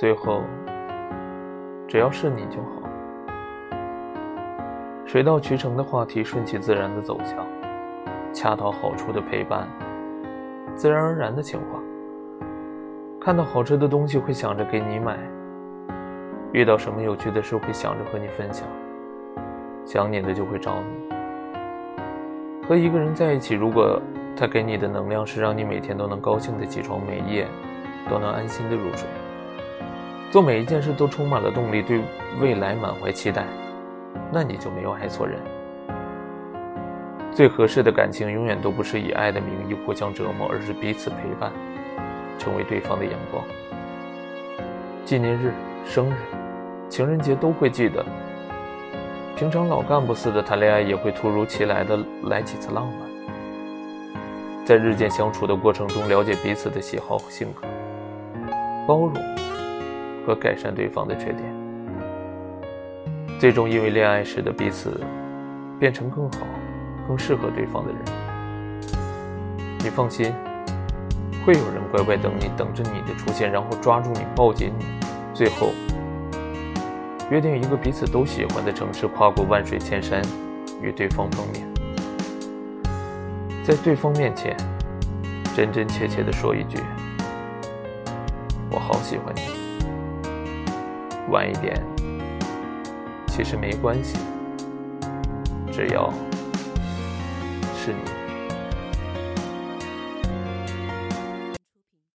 最后，只要是你就好。水到渠成的话题顺其自然的走向，恰到好处的陪伴，自然而然的情话。看到好吃的东西会想着给你买，遇到什么有趣的事会想着和你分享，想你的就会找你。和一个人在一起，如果他给你的能量是让你每天都能高兴的起床，每夜都能安心的入睡，做每一件事都充满了动力，对未来满怀期待，那你就没有爱错人。最合适的感情永远都不是以爱的名义互相折磨，而是彼此陪伴。成为对方的阳光。纪念日、生日、情人节都会记得。平常老干部似的谈恋爱，也会突如其来的来几次浪漫。在日渐相处的过程中，了解彼此的喜好和性格，包容和改善对方的缺点，最终因为恋爱时的彼此，变成更好、更适合对方的人。你放心。会有人乖乖等你，等着你的出现，然后抓住你，抱紧你，最后约定一个彼此都喜欢的城市，跨过万水千山，与对方碰面，在对方面前真真切切的说一句：“我好喜欢你。”晚一点其实没关系，只要是你。